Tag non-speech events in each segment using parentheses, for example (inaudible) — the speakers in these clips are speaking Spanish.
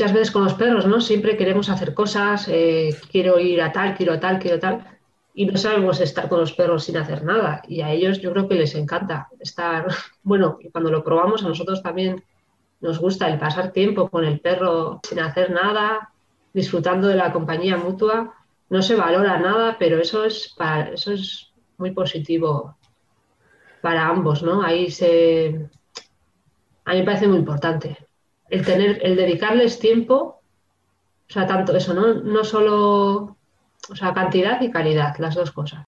Muchas veces con los perros, ¿no? Siempre queremos hacer cosas, eh, quiero ir a tal, quiero a tal, quiero tal, y no sabemos estar con los perros sin hacer nada. Y a ellos yo creo que les encanta estar, (laughs) bueno, cuando lo probamos a nosotros también nos gusta el pasar tiempo con el perro sin hacer nada, disfrutando de la compañía mutua. No se valora nada, pero eso es, para, eso es muy positivo para ambos, ¿no? Ahí se... A mí me parece muy importante el tener, el dedicarles tiempo, o sea, tanto eso, ¿no? No solo, o sea, cantidad y calidad, las dos cosas.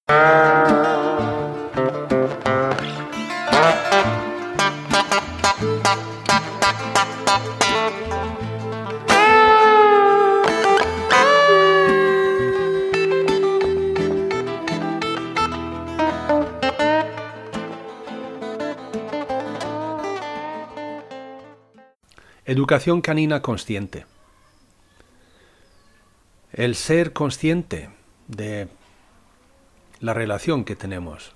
Educación canina consciente. El ser consciente de la relación que tenemos.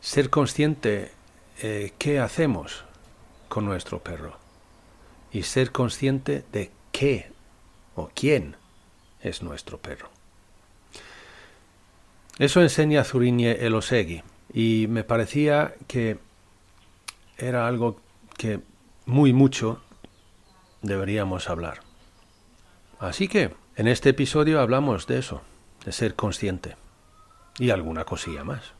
Ser consciente eh, qué hacemos con nuestro perro. Y ser consciente de qué o quién es nuestro perro. Eso enseña Zuriñe Elosegui y me parecía que era algo que muy mucho deberíamos hablar. Así que en este episodio hablamos de eso, de ser consciente y alguna cosilla más.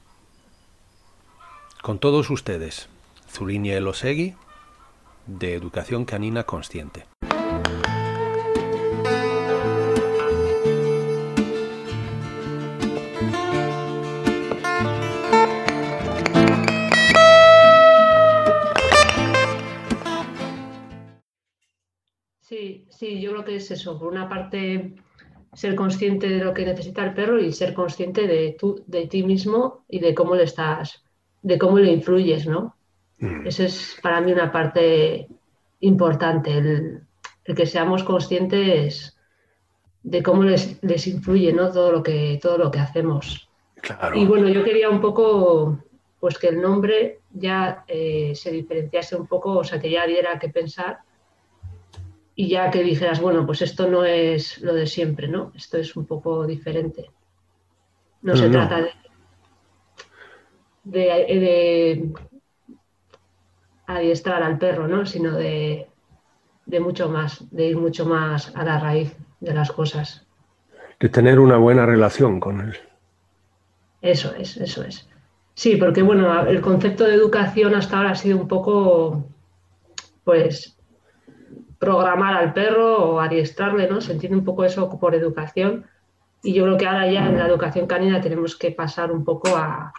Con todos ustedes, Zuriñe Elosegui, de Educación Canina Consciente. Sí, yo creo que es eso. Por una parte, ser consciente de lo que necesita el perro y ser consciente de, de ti mismo y de cómo le estás, de cómo le influyes, ¿no? Mm. Esa es para mí una parte importante, el, que seamos conscientes de cómo les, influye ¿no? todo, lo que, todo lo que hacemos. Y bueno, yo quería un poco pues que el nombre ya eh, se diferenciase un poco, o sea, que ya diera que pensar y ya que dijeras, bueno, pues esto no es lo de siempre, ¿no? Esto es un poco diferente. No, se trata de, de, adiestrar al perro, ¿no? Sino de, de mucho más, de ir mucho más a la raíz de las cosas. De tener una buena relación con él. Eso es, eso es. Sí, porque bueno, el concepto de educación hasta ahora ha sido un poco, pues, programar al perro o adiestrarle, ¿no? Se entiende un poco eso por educación. Y yo creo que ahora ya en la educación canina tenemos que pasar un poco a,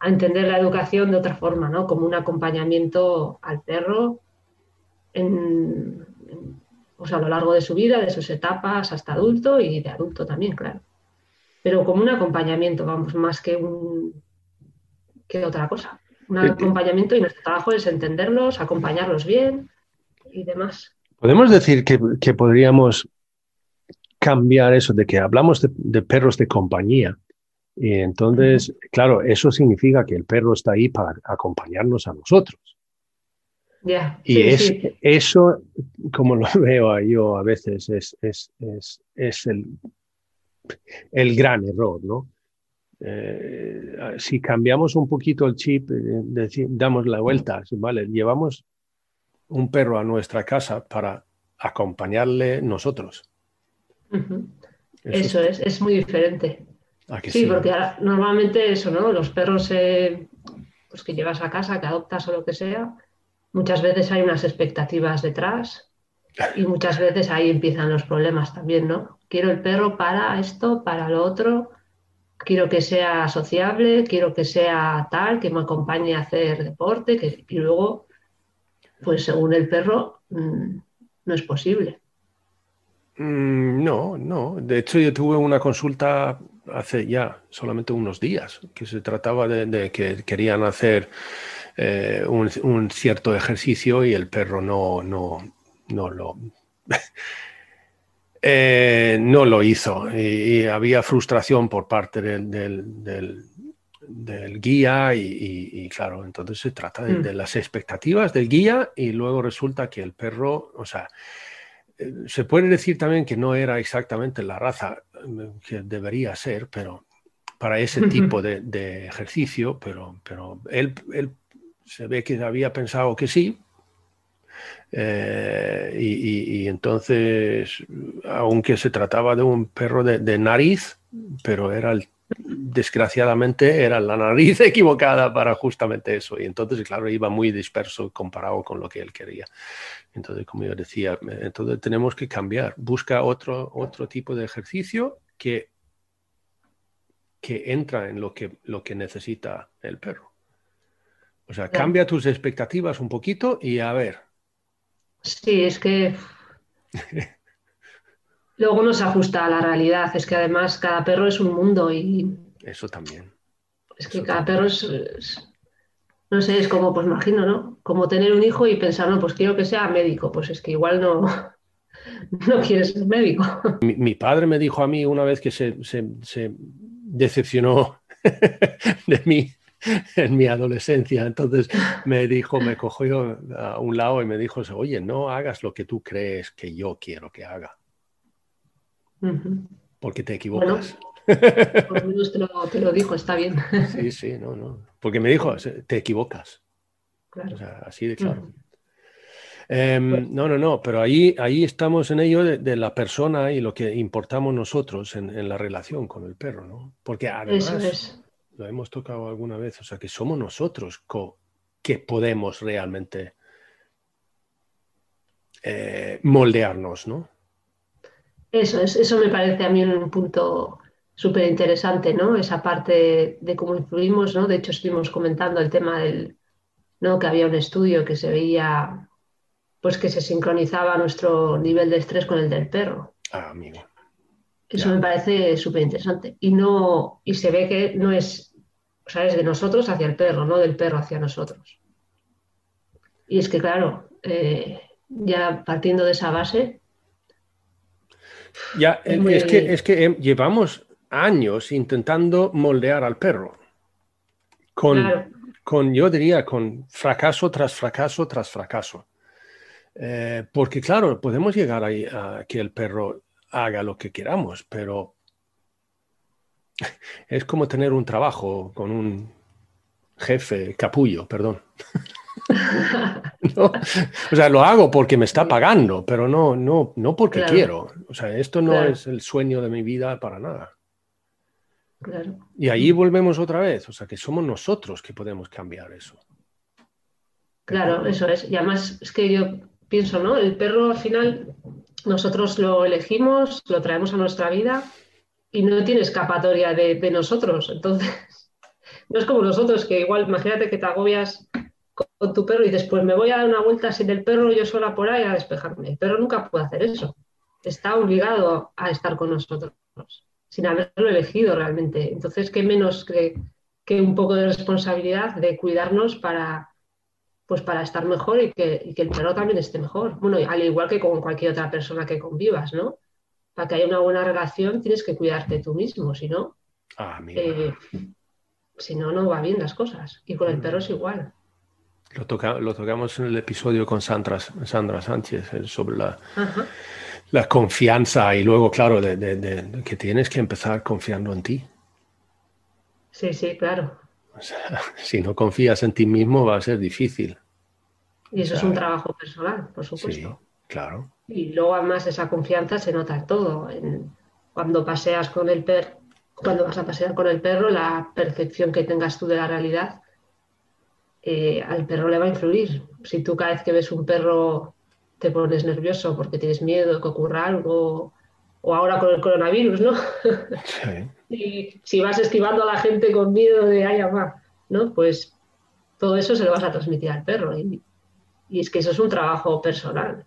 entender la educación de otra forma, ¿no? Como un acompañamiento al perro en, a lo largo de su vida, de sus etapas hasta adulto y de adulto también, claro. Pero como un acompañamiento, vamos, más que un que otra cosa. Un acompañamiento y nuestro trabajo es entenderlos, acompañarlos bien y demás. Podemos decir que, podríamos cambiar eso de que hablamos de, perros de compañía. Y entonces, claro, eso significa que el perro está ahí para acompañarnos a nosotros. y es, eso, como lo (laughs) veo yo a veces, es, es, el, el, gran error, ¿no? Eh, si cambiamos un poquito el chip, eh, damos la vuelta, ¿vale? Llevamos un perro a nuestra casa para acompañarle nosotros. Eso, es, es muy diferente. Sí, porque normalmente eso, ¿no? Los perros eh, pues que llevas a casa, que adoptas o lo que sea, muchas veces hay unas expectativas detrás y muchas veces ahí empiezan los problemas también, ¿no? Quiero el perro para esto, para lo otro, quiero que sea sociable, quiero que sea tal, que me acompañe a hacer deporte, que, y luego pues según el perro mm, no es posible. Mm, no, no. De hecho, yo tuve una consulta hace ya solamente unos días, que se trataba de, que querían hacer eh, un, cierto ejercicio y el perro no, no, no lo... (laughs) Eh, no lo hizo y, había frustración por parte del, guía y, claro, entonces se trata de, mm. las expectativas del guía y luego resulta que el perro, o sea, eh, se puede decir también que no era exactamente la raza que debería ser, pero para ese tipo de, ejercicio, pero, pero él, se ve que había pensado que sí. Eh, y, entonces, aunque se trataba de un perro de, nariz, pero era desgraciadamente era la nariz (laughs) equivocada para justamente eso. Y entonces, claro, iba muy disperso comparado con lo que él quería. Entonces, como yo decía, entonces tenemos que cambiar. Busca otro, otro tipo de ejercicio que, que entra en lo que, lo que necesita el perro. O sea, cambia tus expectativas un poquito y a ver. Sí, es que (laughs) luego no se ajusta a la realidad. Es que además cada perro es un mundo y... Eso también. Es que cada perro es, no sé, es como, pues imagino, ¿no? Como tener un hijo y pensar, no, pues quiero que sea médico. Pues es que igual no, (laughs) no quieres ser médico. (laughs) Mi, padre me dijo a mí una vez que se, decepcionó (laughs) de mí en mi adolescencia. Entonces me dijo, me cogió a un lado y me dijo, oye, no hagas lo que tú crees que yo quiero que haga. Porque te equivocas. por lo menos te lo, dijo, está bien. (laughs) sí, sí, no, no. Porque me dijo, te equivocas. Claro. O sea, así de claro. Em, pues no, no, no, pero ahí, ahí estamos en ello de, la persona y lo que importamos nosotros en, la relación con el perro, ¿no? Porque además, lo hemos tocado alguna vez, o sea, que somos nosotros que podemos realmente eh, moldearnos, ¿no? Eso, es, eso me parece a mí un punto súper interesante, ¿no? Esa parte de cómo influimos, ¿no? De hecho, estuvimos comentando el tema del, ¿no? Que había un estudio que se veía pues que se sincronizaba nuestro nivel de estrés con el del perro. Ah, amigo. Eso me parece súper interesante. Y no, y se ve que no es, o sea, es de nosotros hacia el perro, no del perro hacia nosotros. Y es que, claro, eh, ya partiendo de esa base. Ya, es, que, es que eh, llevamos años intentando moldear al perro. Con, con, yo diría, con fracaso tras fracaso tras fracaso. Eh, porque claro, podemos llegar ahí a que el perro haga lo que queramos, pero (laughs) es como tener un trabajo con un jefe capullo, perdón. (laughs) (laughs) O sea, lo hago porque me está pagando, pero no, no, no porque quiero. O sea, esto no es el sueño de mi vida para nada. Y ahí volvemos otra vez, o sea, que somos nosotros que podemos cambiar eso. Claro, eso es. Y además es que yo pienso, ¿no? El perro al final nosotros lo elegimos, lo traemos a nuestra vida y no tiene escapatoria de, nosotros. Entonces, (laughs) no es como nosotros, que igual, imagínate que te agobias con tu perro y después me voy a dar una vuelta sin el perro yo sola por ahí a despejarme. El perro nunca puede hacer eso. Está obligado a estar con nosotros, sin haberlo elegido realmente. Entonces, ¿qué menos que, que un poco de responsabilidad de cuidarnos para, pues para estar mejor y que, el perro también esté mejor. Bueno, al igual que con cualquier otra persona que convivas, ¿no? Para que haya una buena relación tienes que cuidarte tú mismo, si no, ah, eh, si no, no va bien las cosas. Y con el perro es igual. Lo, lo tocamos en el episodio con Sandra, Sandra Sánchez eh, sobre la, la confianza y luego, claro, de, que tienes que empezar confiando en ti. Sí, sí, claro. (laughs) si no confías en ti mismo va a ser difícil. Y eso es un trabajo personal, por supuesto. Sí, claro. Y luego además esa confianza se nota en todo. cuando paseas con el perro, cuando vas a pasear con el perro, la percepción que tengas tú de la realidad, eh, al perro le va a influir. Si tú cada vez que ves un perro te pones nervioso porque tienes miedo de que ocurra algo, o ahora con el coronavirus, ¿no? (laughs) Sí. (laughs) y si vas esquivando a la gente con miedo de ay, amar, ¿no? Pues todo eso se lo vas a transmitir al perro. Y, es que eso es un trabajo personal.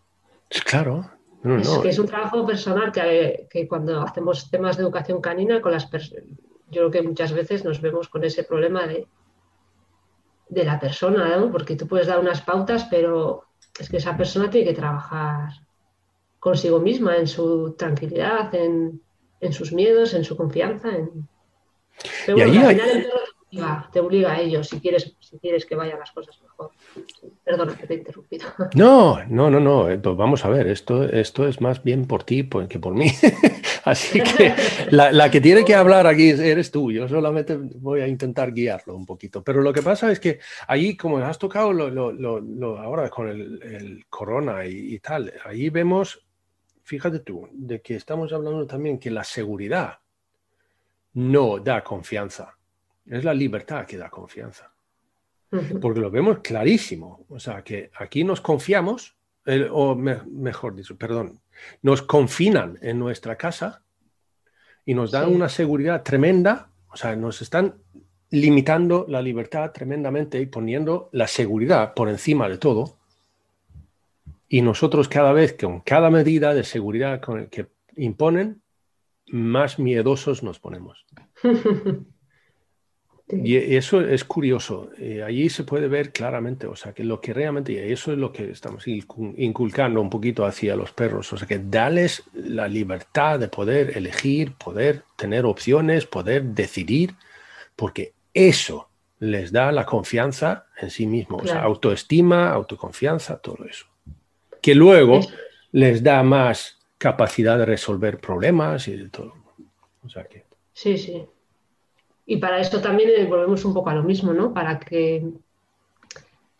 Claro, es que es un trabajo personal que, que, cuando hacemos temas de educación canina con las personas, yo creo que muchas veces nos vemos con ese problema de, de la persona, ¿no? Porque tú puedes dar unas pautas, pero es que esa persona tiene que trabajar consigo misma, en su tranquilidad, en, en sus miedos, en su confianza. En... Pero bueno, al final el te obliga a ello si quieres, si quieres que vayan las cosas mejor. Perdona que te he interrumpido. (laughs) No, no, no, no. Vamos a ver, esto, esto es más bien por ti que por mí. (laughs) Así que la, que tiene que hablar aquí eres tú. Yo solamente voy a intentar guiarlo un poquito. Pero lo que pasa es que ahí, como has tocado ahora con el, corona y, y tal, ahí vemos, fíjate tú, de que estamos hablando también que la seguridad no da confianza es la libertad que da confianza. Porque lo vemos clarísimo. O sea, que aquí nos confiamos, o mejor dicho, perdón, nos confinan en nuestra casa y nos dan una seguridad tremenda. O sea, nos están limitando la libertad tremendamente y poniendo la seguridad por encima de todo. Y nosotros cada vez, con cada medida de seguridad que imponen, más miedosos nos ponemos. (laughs) Y eso es curioso. Eh, allí se puede ver claramente, o sea, que lo que realmente, y eso es lo que estamos inculcando un poquito hacia los perros, o sea, que darles la libertad de poder elegir, poder tener opciones, poder decidir, porque eso les da la confianza en sí mismos, o sea, autoestima, autoconfianza, todo eso. Que luego les da más capacidad de resolver problemas y de todo. O sea que... Sí, sí. Y para esto también eh, volvemos un poco a lo mismo, ¿no? Para que,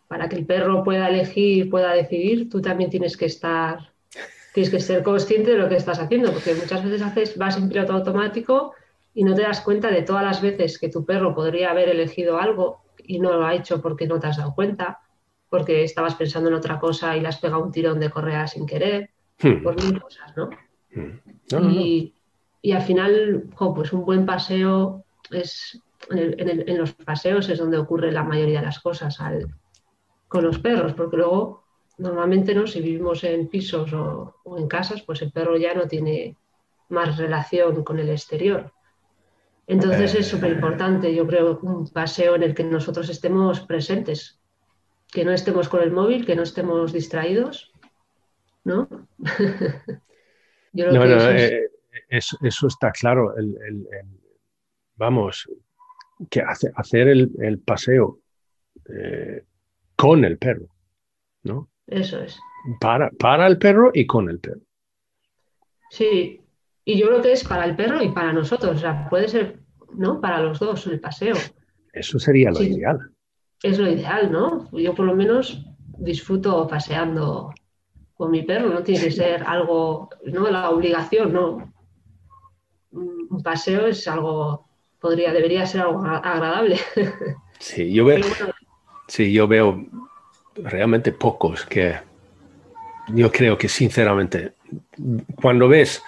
para que el perro pueda elegir, pueda decidir, tú también tienes que estar, tienes que ser consciente de lo que estás haciendo, porque muchas veces haces, vas en piloto automático y no te das cuenta de todas las veces que tu perro podría haber elegido algo y no lo ha hecho porque no te has dado cuenta, porque estabas pensando en otra cosa y le has pegado un tirón de correa sin querer, hmm. por mil cosas, ¿no? Hmm. y, y, al final, pues un buen paseo es en, los paseos es donde ocurre la mayoría de las cosas con los perros, porque luego normalmente no si vivimos en pisos o, en casas, pues el perro ya no tiene más relación con el exterior. Entonces es súper importante, yo creo, un paseo en el que nosotros estemos presentes, que no estemos con el móvil, que no estemos distraídos, ¿no? eso, está claro. el, vamos, que hacer el, paseo eh, con el perro, ¿no? Eso es. Para, para el perro y con el perro. Sí, y yo creo que es para el perro y para nosotros, o sea, puede ser, ¿no? Para los dos, el paseo. Eso sería lo ideal. Es lo ideal, ¿no? Yo por lo menos disfruto paseando con mi perro, no tiene que ser algo, no la obligación, no. Un paseo es algo podría, debería ser algo agradable. (laughs) Sí, yo veo, sí, yo veo realmente pocos que yo creo que sinceramente, cuando ves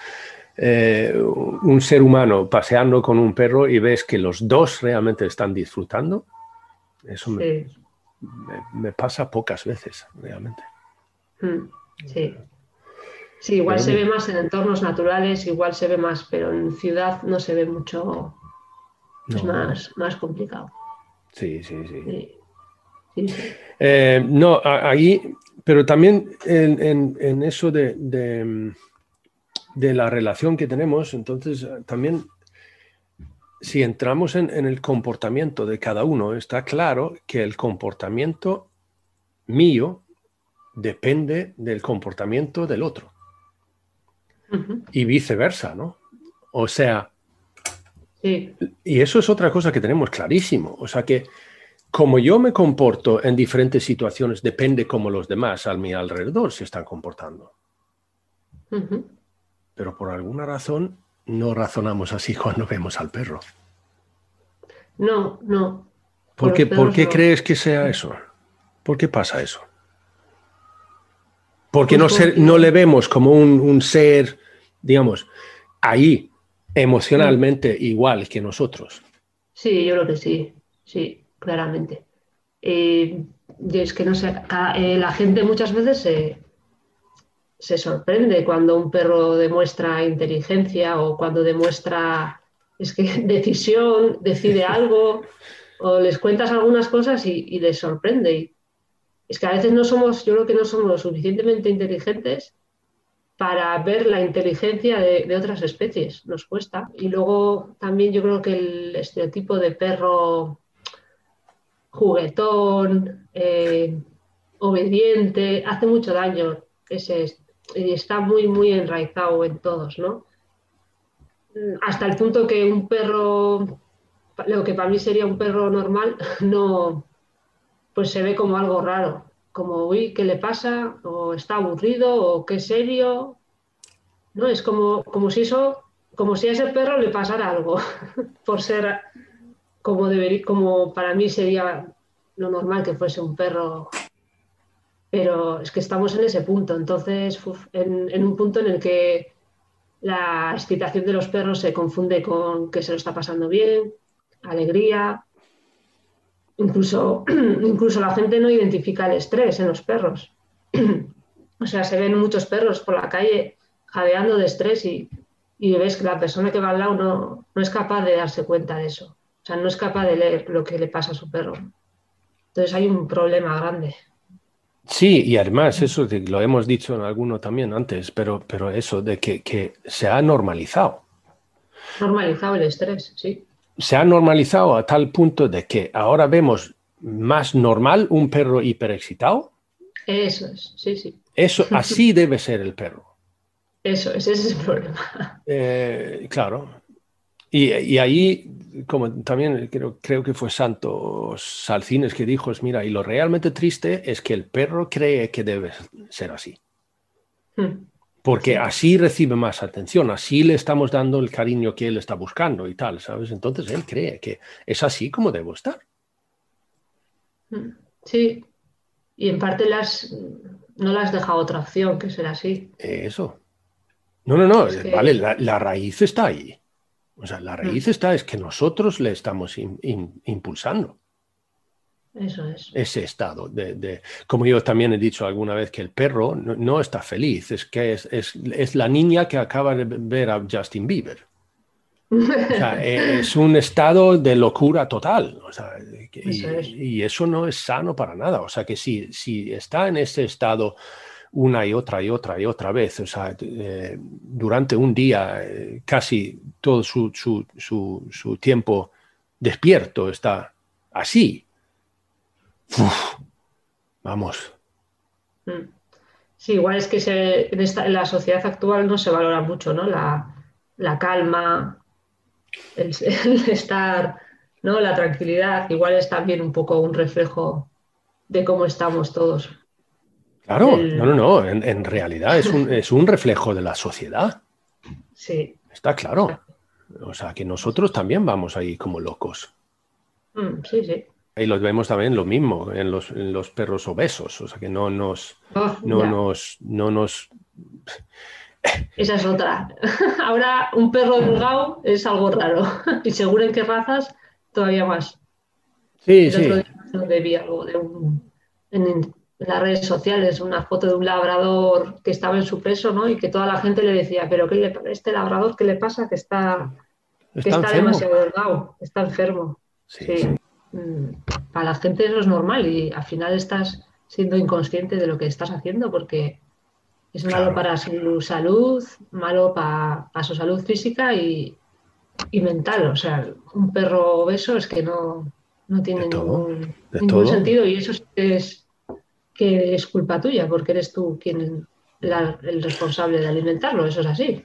eh, un ser humano paseando con un perro y ves que los dos realmente están disfrutando, eso me, pasa pocas veces realmente. Mm, sí. Sí, igual se ve más en entornos naturales, igual se ve más, pero en ciudad no se ve mucho es más, más complicado. Sí, sí, sí. Eh, no, ahí, pero también en, eso de, de, la relación que tenemos, entonces también si entramos en, el comportamiento de cada uno, está claro que el comportamiento mío depende del comportamiento del otro. Y viceversa, ¿no? O sea, y eso es otra cosa que tenemos clarísimo. O sea que como yo me comporto en diferentes situaciones, depende cómo los demás a mi alrededor se están comportando. Pero por alguna razón no razonamos así (laughs) cuando vemos al perro. No, no. ¿Por qué, ¿por qué crees que sea eso? ¿Por qué pasa eso? Porque pues no, no le vemos como un, un ser, digamos, ahí emocionalmente igual que nosotros. Sí, yo creo que sí, sí, claramente. Eh, es que no sé, eh, la gente muchas veces se sorprende cuando un perro demuestra inteligencia o cuando demuestra es que (laughs) decisión, decide algo, o les cuentas algunas cosas y, les sorprende. es que a veces no somos, yo creo que no somos lo suficientemente inteligentes para ver la inteligencia de, otras especies, nos cuesta. Y luego también yo creo que el estereotipo de perro juguetón, eh, obediente, hace mucho daño ese, y está muy, muy enraizado en todos, ¿no? Hasta el punto que un perro, lo que para mí sería un perro normal, (laughs) no, pues se ve como algo raro como, uy, ¿qué le pasa? O está aburrido, o qué serio. ¿No? Es como, como si eso, como si a ese perro le pasara algo, (laughs) por ser como debería, como para mí sería lo normal que fuese un perro. Pero es que estamos en ese punto, entonces, en, en un punto en el que la excitación de los perros se confunde con que se lo está pasando bien, alegría, Incluso, (clears throat) incluso la gente no identifica el estrés en los perros. (clears throat) o sea, se ven muchos perros por la calle jadeando de estrés y, ves que la persona que va al lado no, no, es capaz de darse cuenta de eso. O sea, no es capaz de leer lo que le pasa a su perro. Entonces hay un problema grande. Sí, y además eso lo hemos dicho en alguno también antes, pero, pero eso de que, que se ha normalizado. Normalizado el estrés, sí se ha normalizado a tal punto de que ahora vemos más normal un perro hiperexcitado. Eso es, sí, sí. Eso, así (laughs) debe ser el perro. Eso ese es el problema. Eh, claro. Y, ahí, como también creo, creo que fue Santos Salcines que dijo, es, mira, y lo realmente triste es que el perro cree que debe ser así. Hmm porque así recibe más atención, así le estamos dando el cariño que él está buscando y tal, ¿sabes? Entonces él cree que es así como debo estar. Mm, sí, y en parte las, no le has dejado otra opción que ser así. Eso. No, no, no, vale, la, raíz está ahí. O sea, la raíz mm. está, es que nosotros le estamos impulsando. Eso es. Ese estado de, como yo también he dicho alguna vez, que el perro no, está feliz, es que es, la niña que acaba de ver a Justin Bieber. (laughs) Es un estado de locura total. y, eso no es sano para nada. O sea, que si, si está en ese estado una y otra y otra y otra vez, o sea, eh, durante un día, eh, casi todo su, su tiempo despierto está así, vamos. Mm. Sí, igual es que en, esta, en, la sociedad actual no se valora mucho, ¿no? La, calma, (laughs) el, estar, ¿no? La tranquilidad. Igual es también un poco un reflejo de cómo estamos todos. Claro, no, no, no. En, realidad es un, es un, reflejo de la sociedad. (laughs) Sí. Está claro. O sea, que nosotros también vamos ahí como locos. Mm, sí, sí. Y lo vemos también lo mismo en los, los perros obesos, o sea que no nos, oh, no nos, no nos... Esa es otra. (laughs) Ahora un perro delgado es algo raro (laughs) y seguro en qué razas todavía más. Sí, sí. vi algo de un, en, las redes sociales una foto de un labrador que estaba en su peso, ¿no? Y que toda la gente le decía, pero ¿qué le, este labrador qué le pasa? Que está, está, demasiado delgado, está enfermo. sí. Para la gente eso es normal y al final estás siendo inconsciente de lo que estás haciendo porque es malo para su salud, malo para, su salud física y, mental. O sea, un perro obeso es que no, tiene ningún, sentido y eso es que es culpa tuya porque eres tú quien el responsable de alimentarlo, eso es así.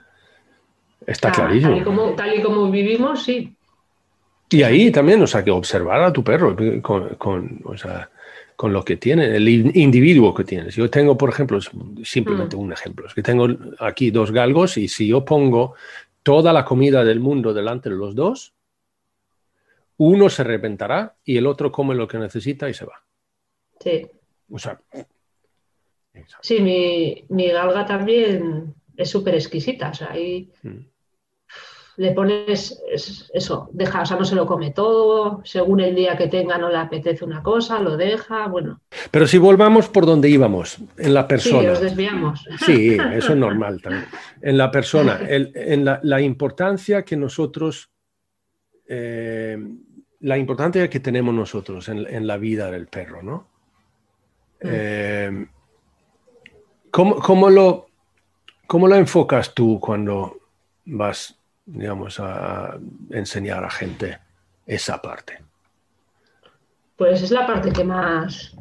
Está clarísimo. Tal y, como, tal y como vivimos, sí, y ahí también, o sea, que observar a tu perro con, lo que tiene, el individuo que tienes. Yo tengo, por ejemplo, simplemente mm. un ejemplo, es que tengo aquí dos galgos y si yo pongo toda la comida del mundo delante de los dos, uno se reventará y el otro come lo que necesita y se va. Sí. O sea. Sí, mi, galga también es súper exquisita. O sea, ahí. Mm le pones eso, deja, o sea, no se lo come todo, según el día que tenga no le apetece una cosa, lo deja, bueno. Pero si volvamos por donde íbamos, en la persona. Sí, nos desviamos. Sí, eso es normal también. En la persona, en la, importancia que nosotros, eh, la importancia que tenemos nosotros en, la vida del perro, ¿no? Mm. Eh, ¿cómo, lo, ¿Cómo lo enfocas tú cuando vas digamos, a enseñar a gente esa parte? Pues es la parte que más,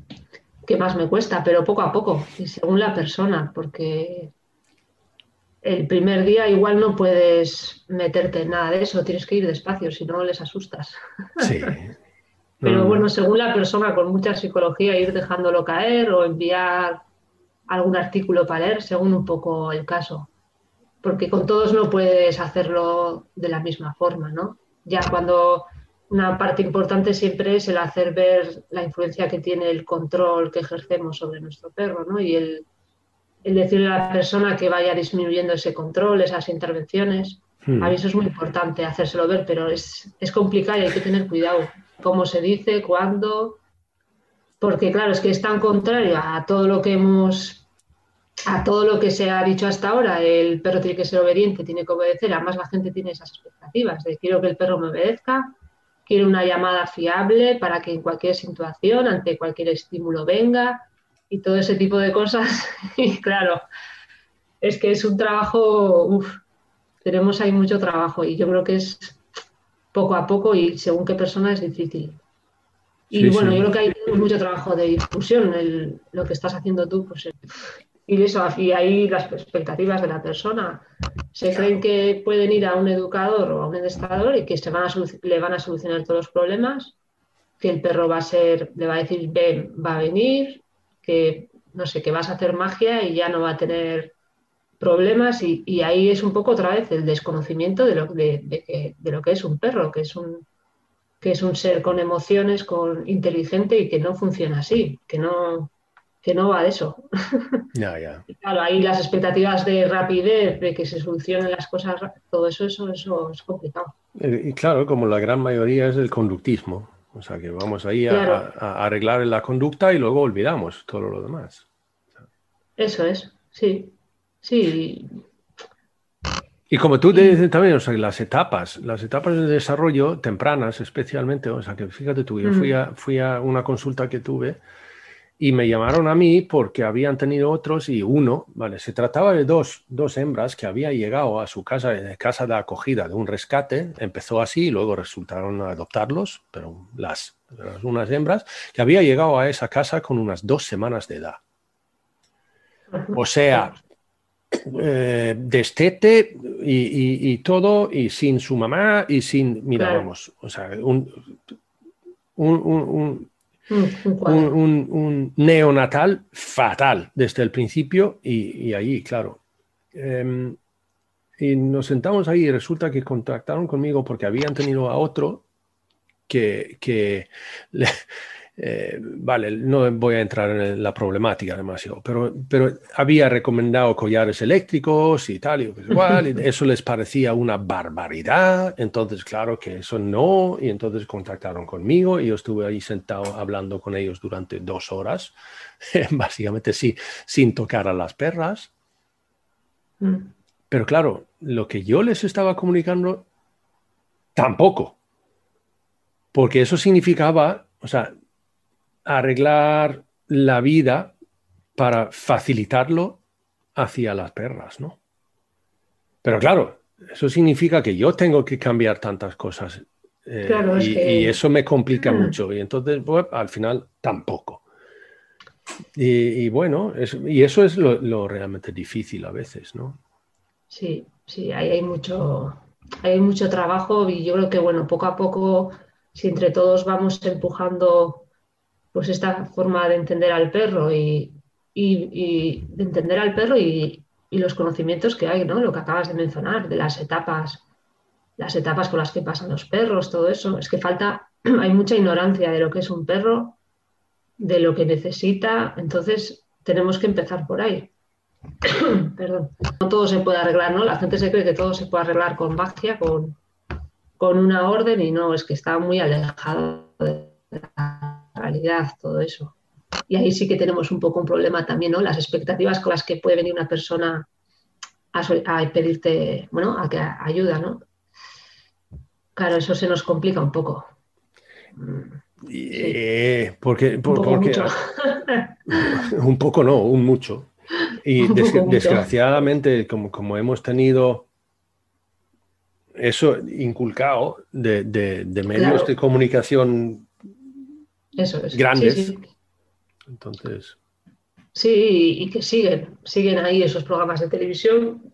que más me cuesta, pero poco a poco, y según la persona, porque el primer día igual no puedes meterte en nada de eso, tienes que ir despacio, si no les asustas. Sí. (laughs) pero bueno, según la persona, con mucha psicología, ir dejándolo caer o enviar algún artículo para leer, según un poco el caso porque con todos no puedes hacerlo de la misma forma, ¿no? Ya cuando una parte importante siempre es el hacer ver la influencia que tiene el control que ejercemos sobre nuestro perro, ¿no? Y el, decirle a la persona que vaya disminuyendo ese control, esas intervenciones. Hmm. A mí eso es muy importante, hacérselo ver, pero es, es complicado y hay que tener cuidado. Cómo se dice, cuándo. Porque, claro, es que es tan contrario a todo lo que hemos a todo lo que se ha dicho hasta ahora, el perro tiene que ser obediente, tiene que obedecer, además la gente tiene esas expectativas de quiero que el perro me obedezca, quiero una llamada fiable para que en cualquier situación, ante cualquier estímulo venga y todo ese tipo de cosas. (laughs) y claro, es que es un trabajo, uff, tenemos ahí mucho trabajo y yo creo que es poco a poco y según qué persona es difícil. Y bueno, yo creo que hay mucho trabajo de difusión, lo que estás haciendo tú, pues y eso, y ahí las expectativas de la persona. Se creen que pueden ir a un educador o a un administrador y que se van a le van a solucionar todos los problemas, que el perro va a ser, le va a decir, ven, va a venir, que no sé, que vas a hacer magia y ya no va a tener problemas y, y ahí es un poco otra vez el desconocimiento de lo, de, de, de lo que es un perro, que es un, que es un ser con emociones, con inteligente y que no funciona así, que no, que no va de eso. Ya, ya. (laughs) claro, ahí las expectativas de rapidez, de que se solucionen las cosas, todo eso, eso, eso es complicado. Eh, y claro, como la gran mayoría es el conductismo. O sea, que vamos ahí a, arreglar la conducta y luego olvidamos todo lo demás. Eso es, sí. Sí. Y como tú dices también, o sea, las etapas, las etapas de desarrollo tempranas especialmente, o sea, que fíjate tú, yo fui, a, fui a una consulta que tuve y me llamaron a mí porque habían tenido otros y uno, ¿vale? Se trataba de dos, dos hembras que había llegado a su casa, de casa de acogida de un rescate, empezó así y luego resultaron adoptarlos, pero las, unas hembras, que había llegado a esa casa con unas dos semanas de edad. O sea, eh, destete y, todo, y sin su mamá y sin, mira, vamos, o sea, un, un un, neonatal fatal desde el principio y, ahí, claro. Em, y nos sentamos ahí y resulta que contactaron conmigo porque habían tenido a otro que, que (laughs) eh, vale, no voy a entrar en la problemática demasiado, pero, pero había recomendado collares eléctricos y tal, y pues igual, y (laughs) eso les parecía una barbaridad, entonces claro que eso no, y entonces contactaron conmigo y yo estuve ahí sentado hablando con ellos durante dos horas, (laughs) básicamente sí, sin tocar a las perras. Mm. Pero claro, lo que yo les estaba comunicando, tampoco. Porque eso significaba, o sea, arreglar la vida para facilitarlo hacia las perras, ¿no? Pero claro, eso significa que yo tengo que cambiar tantas cosas eh, y, eso me complica mm. mucho y entonces al final tampoco. Y, bueno, y eso es lo, realmente difícil a veces, ¿no? Sí, sí, ahí hay mucho, hay mucho trabajo y yo creo que bueno, poco a poco, si entre todos vamos empujando pues esta forma de entender al perro y, de entender al perro y, los conocimientos que hay, ¿no? Lo que acabas de mencionar, de las etapas, las etapas por las que pasan los perros, todo eso. Es que falta, (clears throat) hay mucha ignorancia de lo que es un perro, de lo que necesita, entonces tenemos que empezar por ahí. (clears throat) perdón, no todo se puede arreglar, ¿no? La gente se cree que todo se puede arreglar con magia, con, con una orden y no, es que está muy alejado de la realidad todo eso. Y ahí sí que tenemos un poco un problema también, ¿no? Las expectativas con las que puede venir una persona a, pedirte, bueno, a que ayuda, ¿no? Claro, eso se nos complica un poco. Eh, porque, un, poco (laughs) un poco no, un mucho. Y (laughs) desgraciadamente, como, como hemos tenido eso inculcado de, medios de comunicación grandes. Entonces. Sí, y que siguen, siguen ahí esos programas de televisión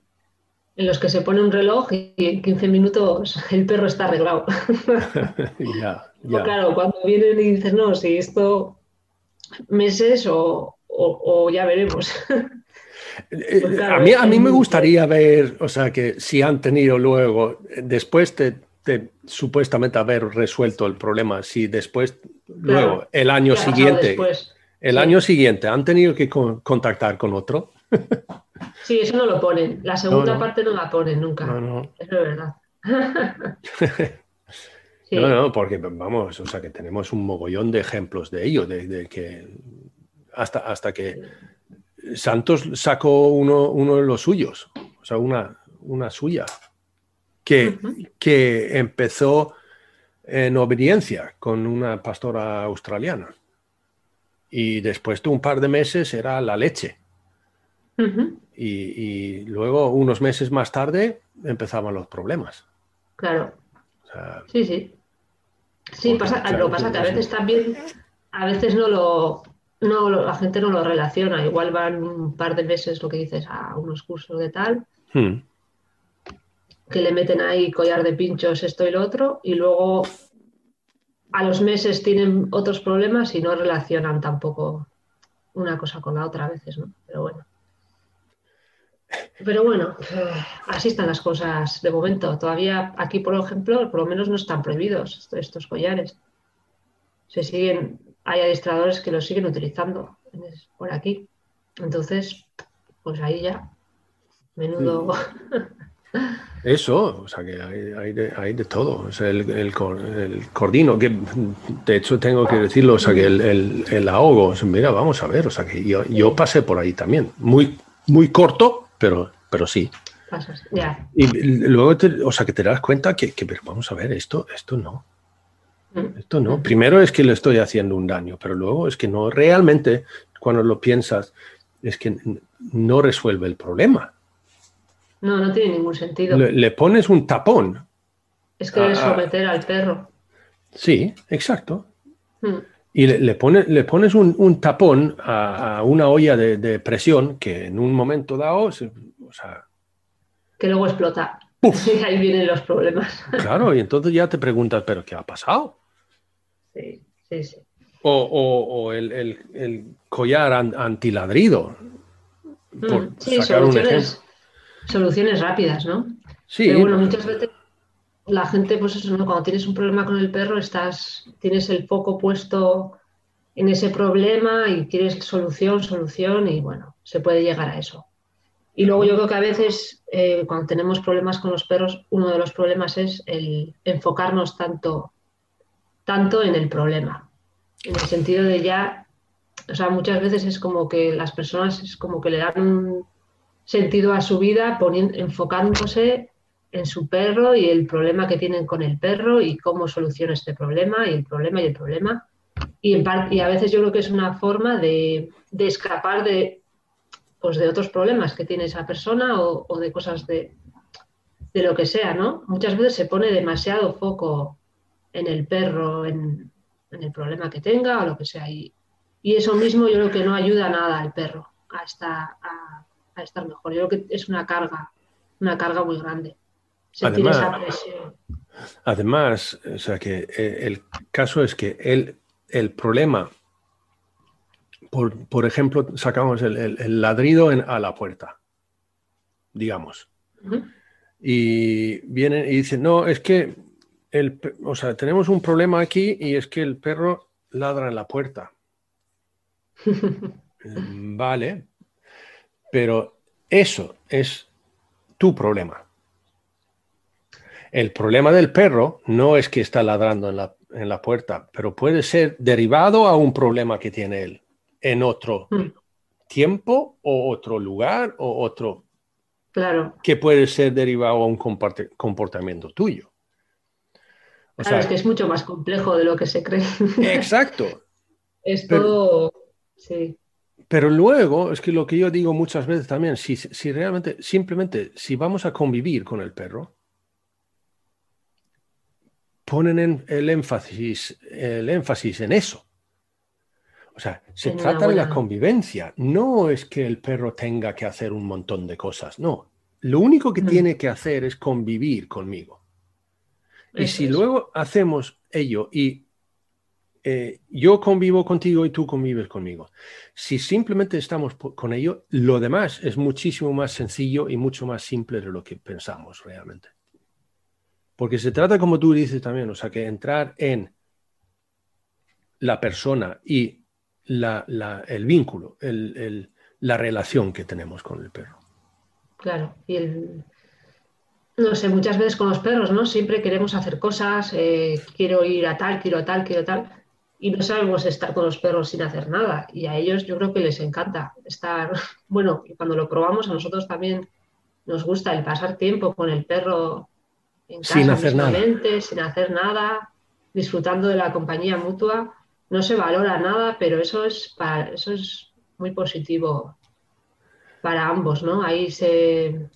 en los que se pone un reloj y en 15 minutos el perro está arreglado. (laughs) ya, ya. Claro, cuando vienen y dicen, no, si esto meses o, ya veremos. (laughs) Eh, pues a, mí, a mí me gustaría ver, o sea, que si han tenido luego, después de, supuestamente haber resuelto el problema, si después, luego, el año siguiente, el año siguiente han tenido que contactar con otro. (laughs) Sí, eso no lo ponen. La segunda parte no la ponen nunca. No, es verdad. (laughs) No, no, porque vamos, o sea que tenemos un mogollón de ejemplos de ello, de, que hasta, hasta que Santos sacó uno, uno de los suyos, o sea, una, una suya, que, que empezó en obediencia con una pastora australiana. Y después de un par de meses era la leche y, luego, unos meses más tarde, empezaban los problemas. Claro. sí, sí. Sí, pasa, lo que pasa que a veces también, a veces no lo, no, la gente no lo relaciona. Igual van un par de meses, lo que dices, a unos cursos de tal, hmm. Que le meten ahí collar de pinchos, esto y lo otro, y luego a los meses tienen otros problemas y no relacionan tampoco una cosa con la otra a veces, ¿no? Pero bueno. Pero bueno, (sighs) así están las cosas de momento. Todavía aquí, por ejemplo, por lo menos no están prohibidos estos collares. Se siguen, hay adiestradores que los siguen utilizando por aquí. Entonces, pues ahí ya, menudo. (laughs) Eso, o sea que hay, de, todo. O sea, el, el, cordino, que de hecho tengo que decirlo, o sea que el, ahogo, mira, vamos a ver, o sea que yo, yo pasé por ahí también. Muy, muy corto, pero, pero sí. Y luego, o sea, que te das cuenta que, pero vamos a ver, esto, esto no. Mm. Esto no. Primero es que le estoy haciendo un daño, pero luego es que no, realmente, cuando lo piensas, es que no resuelve el problema. No, no tiene ningún sentido. Le, pones un tapón. Es que es someter al perro. Sí, exacto. Mm. Y le, le, le pones un, tapón a, una olla de, presión que en un momento dado, o sea... Que luego explota. Y (laughs) ahí vienen los problemas. Claro, y entonces ya te preguntas, ¿pero qué ha pasado? Sí, sí, sí. O, el, collar antiladrido. Mm, sí, soluciones, soluciones rápidas, ¿no? Sí. Pero bueno, muchas veces la gente, pues eso, ¿no? Cuando tienes un problema con el perro, estás, tienes el foco puesto en ese problema y quieres solución, solución y bueno, se puede llegar a eso. Y luego yo creo que a veces eh, cuando tenemos problemas con los perros, uno de los problemas es el enfocarnos tanto, tanto en el problema. En el sentido de ya, o sea, muchas veces es como que las personas es como que le dan un sentido a su vida enfocándose en su perro y el problema que tienen con el perro y cómo soluciona este problema y el problema y el problema. Y, en a veces yo creo que es una forma de, escapar de, pues de otros problemas que tiene esa persona o, de cosas de, de, lo que sea, ¿no? Muchas veces se pone demasiado foco en el perro, en, el problema que tenga o lo que sea. Y, y, eso mismo yo creo que no ayuda nada al perro a estar, a, a estar mejor. Yo creo que es una carga, una carga muy grande. Además, o sea que eh, el caso es que el, el problema, por, por, ejemplo, sacamos el, ladrido a la puerta, digamos, y vienen y dicen, no, es que el, o sea, tenemos un problema aquí y es que el perro ladra en la puerta. (laughs) vale, pero eso es tu problema. El problema del perro no es que está ladrando en la, en la puerta, pero puede ser derivado a un problema que tiene él en otro Mm. tiempo o otro lugar o otro Claro. que puede ser derivado a un comportamiento tuyo. O Claro, sea, es que es mucho más complejo de lo que se cree. exacto. (laughs) es pero-. Sí. Pero luego, es que lo que yo digo muchas veces también, si, si realmente, simplemente, si vamos a convivir con el perro, ponen en- el énfasis, el énfasis en eso. O sea, se trata de la convivencia. No es que el perro tenga que hacer un montón de cosas. No. Lo único que Mm. tiene que hacer es convivir conmigo. Y Eso si es. luego hacemos ello y eh, yo convivo contigo y tú convives conmigo, si simplemente estamos con ello, lo demás es muchísimo más sencillo y mucho más simple de lo que pensamos realmente. Porque se trata, como tú dices también, o sea, que entrar en la persona y la- el vínculo, el- la relación que tenemos con el perro. Claro, y el, no sé, muchas veces con los perros, ¿no? Siempre queremos hacer cosas, eh, quiero ir a tal, quiero a tal, quiero a tal, y no sabemos estar con los perros sin hacer nada. Y a ellos yo creo que les encanta estar, (laughs) bueno, cuando lo probamos a nosotros también nos gusta el pasar tiempo con el perro en casa Sin hacer nada. sin hacer nada, disfrutando de la compañía mutua. No se valora nada, pero eso es para, eso es muy positivo para ambos, ¿no? Ahí se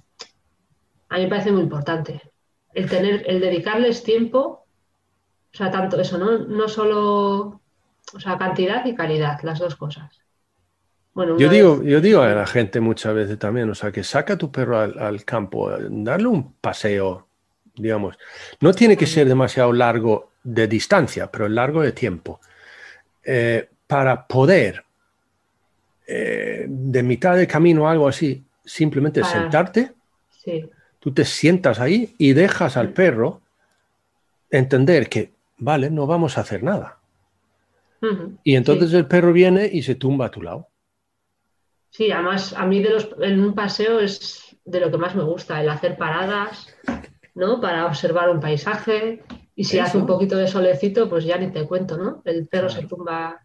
a mí me parece muy importante el tener, el dedicarles tiempo, o sea, tanto eso, ¿no? No solo, o sea, cantidad y calidad, las dos cosas. Bueno, Yo digo, yo digo a la gente muchas veces también, o sea, que saca a tu perro al, al campo, darle un paseo, digamos. No tiene que ser demasiado largo de distancia, pero largo de tiempo. Eh, para poder, eh, de mitad de camino o algo así, simplemente Para- sentarte, Sí, tú te sientas ahí y dejas al perro entender que, vale, no vamos a hacer nada. Y entonces el perro viene y se tumba a tu lado. Sí, además a mí de los, en un paseo es de lo que más me gusta, el hacer paradas, ¿no? Para observar un paisaje y si hace un poquito de solecito, pues ya ni te cuento, ¿no? El perro se tumba,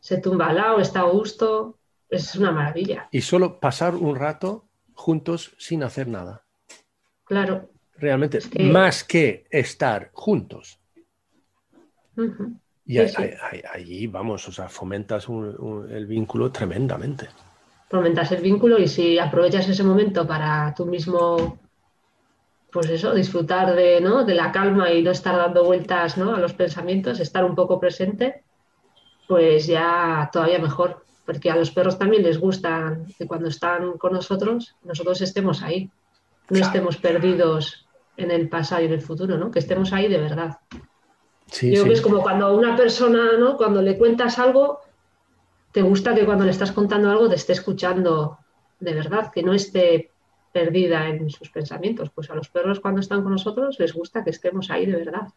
se tumba al lado, está a gusto, es una maravilla, y solo pasar un rato juntos sin hacer nada. claro. Realmente, Es que- más que estar juntos. Y Sí, allí, vamos, o sea, fomentas un- un- el vínculo tremendamente. fomentas el vínculo y si aprovechas ese momento para tú mismo, pues eso, disfrutar de, ¿no? de la calma y no estar dando vueltas ¿no? a los pensamientos, estar un poco presente, pues ya todavía mejor, porque a los perros también les gusta que cuando están con nosotros, nosotros estemos ahí, no Claro. estemos perdidos en el pasado y en el futuro, ¿no? que estemos ahí de verdad. Sí, Yo creo sí. que es como cuando a una persona, ¿no? Cuando le cuentas algo, te gusta que cuando le estás contando algo te esté escuchando de verdad, que no esté perdida en sus pensamientos. Pues a los perros cuando están con nosotros les gusta que estemos ahí de verdad.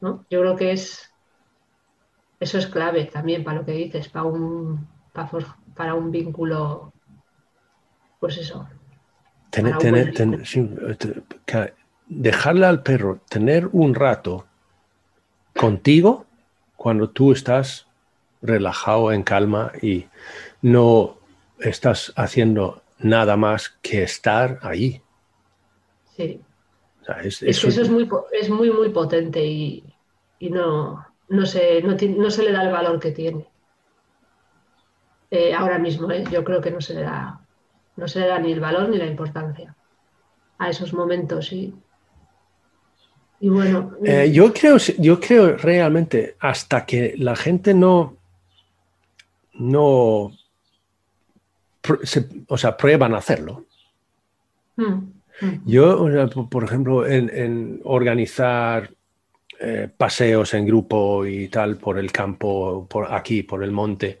¿No? Yo creo que es eso es clave también para lo que dices, para un para, for- para un vínculo, pues eso. Tener- buen tener- sí, eh, dejarle al perro tener un rato contigo cuando tú estás relajado, en calma y no estás haciendo nada más que estar ahí. Sí. O sea, es, Es eso- que eso es muy, es muy, muy potente y, y no, no, se, no, no se le da el valor que tiene. Eh, ahora mismo, ¿eh? yo creo que no se le da, no se le da ni el valor ni la importancia a esos momentos. Y, y bueno, Eh, yo, creo, yo creo realmente hasta que la gente no, no, se- o sea, prueban hacerlo. mm, mm, Yo, o sea, por por ejemplo, en, en organizar eh, paseos en grupo y tal por el campo, por aquí, por el monte,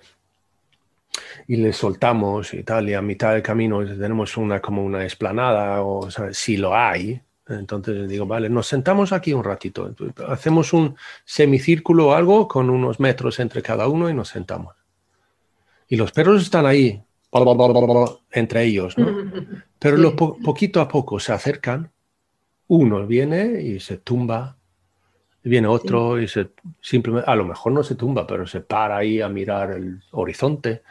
y les soltamos y tal, y a mitad del camino tenemos una como una esplanada, o ¿sabes? si lo hay, entonces digo, vale, nos sentamos aquí un ratito, hacemos un semicírculo o algo con unos metros entre cada uno y nos sentamos. Y los perros están ahí entre ellos, ¿no? (laughs) Pero lo poquito a poco se acercan, uno viene y se tumba, viene otro y se simplemente, a lo mejor no se tumba, pero se para ahí a mirar el horizonte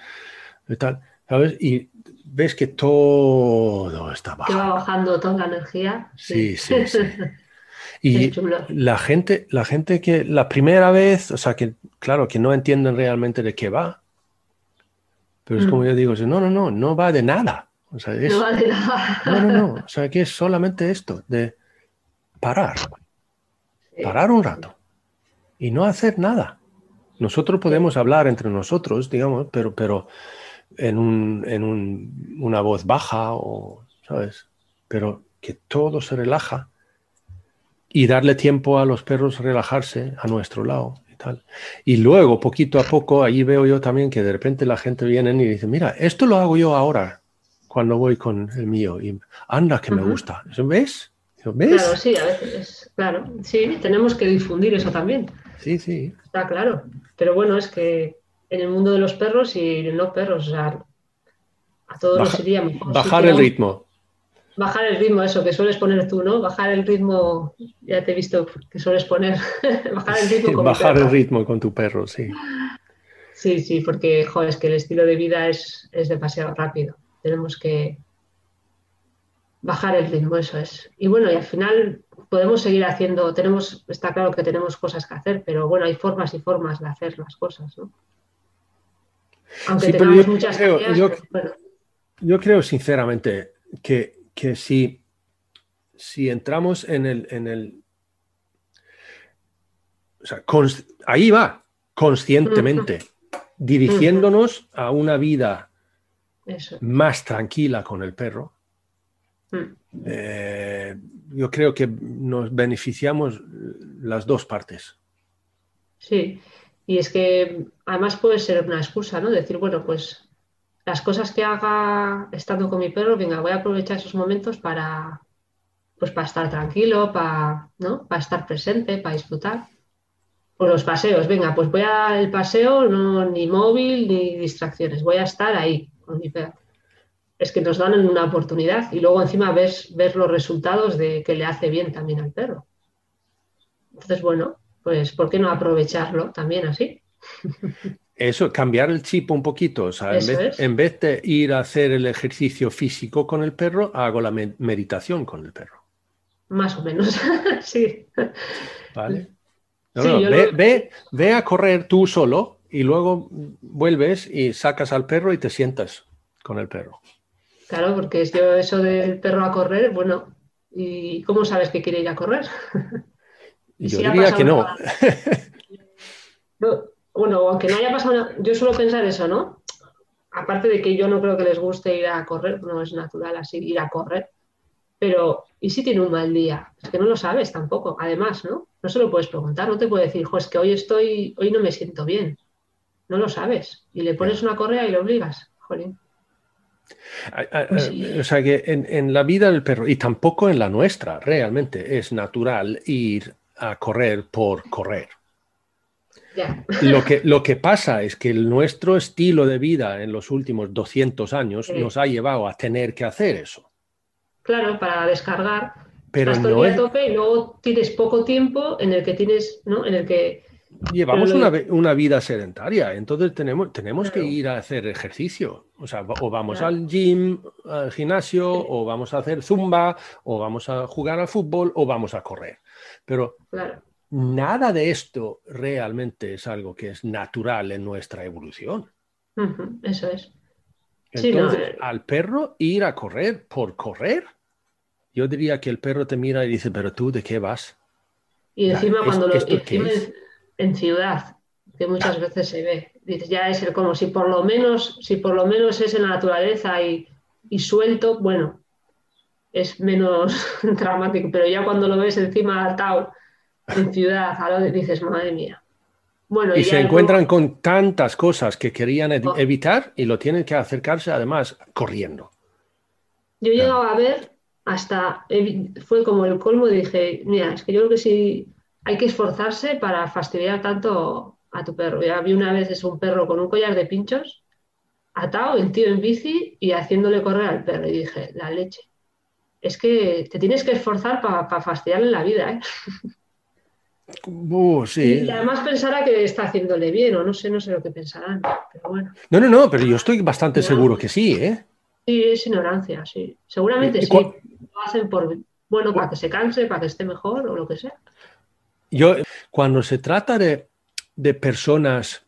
y tal, ¿sabes? Y ves que todo está bajando. va bajando toda la energía. Sí, sí, sí. (laughs) Y la gente, la gente que la primera vez, o sea, que claro, que no entienden realmente de qué va. Pero es como mm. yo digo, no, no, no, no va de nada. O sea, no va de nada. No, no, no. O sea, que es solamente esto, de parar. Parar un rato. Y no hacer nada. Nosotros podemos hablar entre nosotros, digamos, pero, pero en, un, en un, una voz baja o, ¿sabes? Pero que todo se relaja y darle tiempo a los perros relajarse a nuestro lado y tal. Y luego, poquito a poco, ahí veo yo también que de repente la gente viene y dice, mira, esto lo hago yo ahora cuando voy con el mío y anda que me gusta. ¿Ves? ¿Ves? Claro, sí, a veces, claro, sí, tenemos que difundir eso también. Sí, sí. Está claro. Pero bueno, es que en el mundo de los perros y no perros, o sea, a todos nos sería mejor. Bajar el ritmo. Bajar el ritmo, eso que sueles poner tú, ¿no? Bajar el ritmo, ya te he visto que sueles poner. (laughs) bajar el ritmo con Bajar el ritmo con tu perro, sí. Sí, sí, porque joder, es que el estilo de vida es, es demasiado rápido. Tenemos que bajar el ritmo, eso es. Y bueno, y al final podemos seguir haciendo, tenemos, está claro que tenemos cosas que hacer, pero bueno, hay formas y formas de hacer las cosas, ¿no? Aunque tengamos muchas creo, yo, yo creo sinceramente que que si, si entramos en el... En el o sea, ahí va, conscientemente, dirigiéndonos a una vida más tranquila con el perro, mm. eh, yo creo que nos beneficiamos las dos partes. Sí, y es que además puede ser una excusa, ¿no? Decir, bueno, pues las cosas que haga estando con mi perro, venga, voy a aprovechar esos momentos para, pues para estar tranquilo, para, ¿no? para estar presente, para disfrutar. Por los paseos, venga, pues voy al paseo, no, ni móvil ni distracciones, voy a estar ahí con mi perro. Es que nos dan una oportunidad y luego encima ves, ver los resultados de que le hace bien también al perro. Entonces, bueno, pues ¿por qué no aprovecharlo también así? Eso, cambiar el chip un poquito. O sea, en vez, de ir a hacer el ejercicio físico con el perro, hago la meditación con el perro. Más o menos, (laughs) sí. Vale. ve, ve, a correr tú solo y luego vuelves y sacas al perro y te sientas con el perro. Claro, porque es yo eso del perro a correr, bueno, ¿y cómo sabes que quiere ir a correr? (laughs) yo diría que no. no (laughs) bueno, aunque no haya pasado nada, yo suelo pensar eso, ¿no? Aparte de que yo no creo que les guste ir a correr, no es natural así ir a correr, pero ¿y si tiene un mal día? Es que no lo sabes tampoco, además, ¿no? No se lo puedes preguntar, no te puede decir, jo, es que hoy estoy, hoy no me siento bien. No lo sabes. Y le pones una correa y lo obligas. Jolín. Pues o sea que en, en, la vida del perro, y tampoco en la nuestra, realmente es natural ir a correr por correr. Lo, que, lo que pasa es que nuestro estilo de vida en los últimos 200 años nos ha llevado a tener que hacer eso. Claro, para descargar. Pero no es... tope y luego tienes poco tiempo en el que tienes, ¿no? En el que Llevamos una, una, vida sedentaria, entonces tenemos, tenemos que ir a hacer ejercicio. O sea, o vamos al gym, al gimnasio, o vamos a hacer zumba, o vamos a jugar al fútbol, o vamos a correr. Pero claro nada de esto realmente es algo que es natural en nuestra evolución. eso es. Entonces, eh, al perro ir a correr por correr, yo diría que el perro te mira y dice, pero tú de qué vas? Y encima cuando lo en ciudad, que muchas veces se ve, dices, ya es el como si por lo menos, si por lo menos es en la naturaleza y, y suelto, bueno, es menos (laughs) dramático, pero ya cuando lo ves encima atado en ciudad, a lo dices, madre mía. Bueno, y, se encuentran con tantas cosas que querían oh. evitar y lo tienen que acercarse además corriendo. Yo llegaba a ver hasta, fue como el colmo dije, mira, es que yo creo que sí hay que esforzarse para fastidiar tanto a tu perro. Ya vi una vez es un perro con un collar de pinchos atado, el tío en bici y haciéndole correr al perro. Y dije, la leche. Es que te tienes que esforzar para fastidiarle la vida, ¿eh? (laughs) Uh, sí. Y además pensará que está haciéndole bien, o no sé, no sé lo que pensarán, pero bueno. No, no, no, pero yo estoy bastante seguro que sí, ¿eh? Sí, es ignorancia, sí. Seguramente ¿Y sí. Lo hacen por, bueno, para que se canse, para que esté mejor o lo que sea. Yo, cuando se trata de, de personas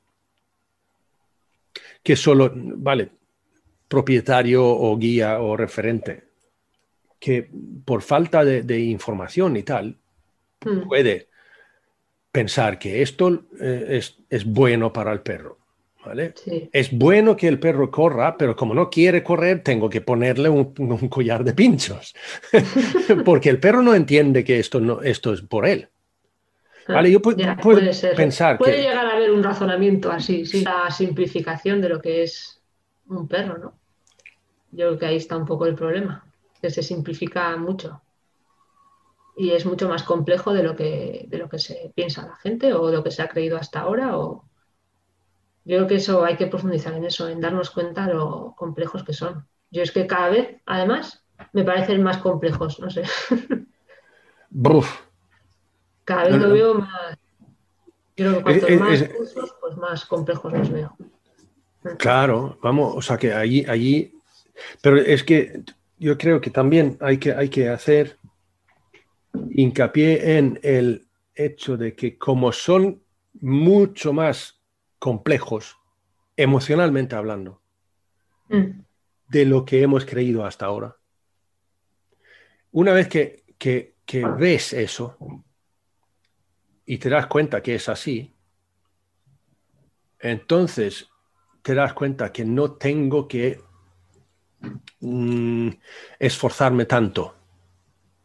que solo, vale, propietario o guía o referente, que por falta de, de información y tal, Mm, puede pensar que esto eh, es, es bueno para el perro, ¿vale? Sí, Es bueno que el perro corra, pero como no quiere correr, tengo que ponerle un, un collar de pinchos, (laughs) porque el perro no entiende que esto, no, esto es por él. Vale, yo pu- Ya, puedo puede ser. pensar Puede que- llegar a haber un razonamiento así, sí, la simplificación de lo que es un perro, ¿no? Yo creo que ahí está un poco el problema, que se simplifica mucho. Y es mucho más complejo de lo que, de lo que se piensa la gente o de lo que se ha creído hasta ahora. O... Yo creo que eso hay que profundizar en eso, en darnos cuenta de lo complejos que son. Yo es que cada vez, además, me parecen más complejos, no sé. (laughs) Bruf, Cada vez lo veo más. Yo creo que Eh, eh, más cursos, pues más complejos los veo. Claro, vamos, o sea que allí, allí, pero es que yo creo que también hay que, hay que hacer hincapié en el hecho de que como son mucho más complejos, emocionalmente hablando, Mm, de lo que hemos creído hasta ahora, una vez que, que, que ves eso y te das cuenta que es así, entonces te das cuenta que no tengo que mm, esforzarme tanto.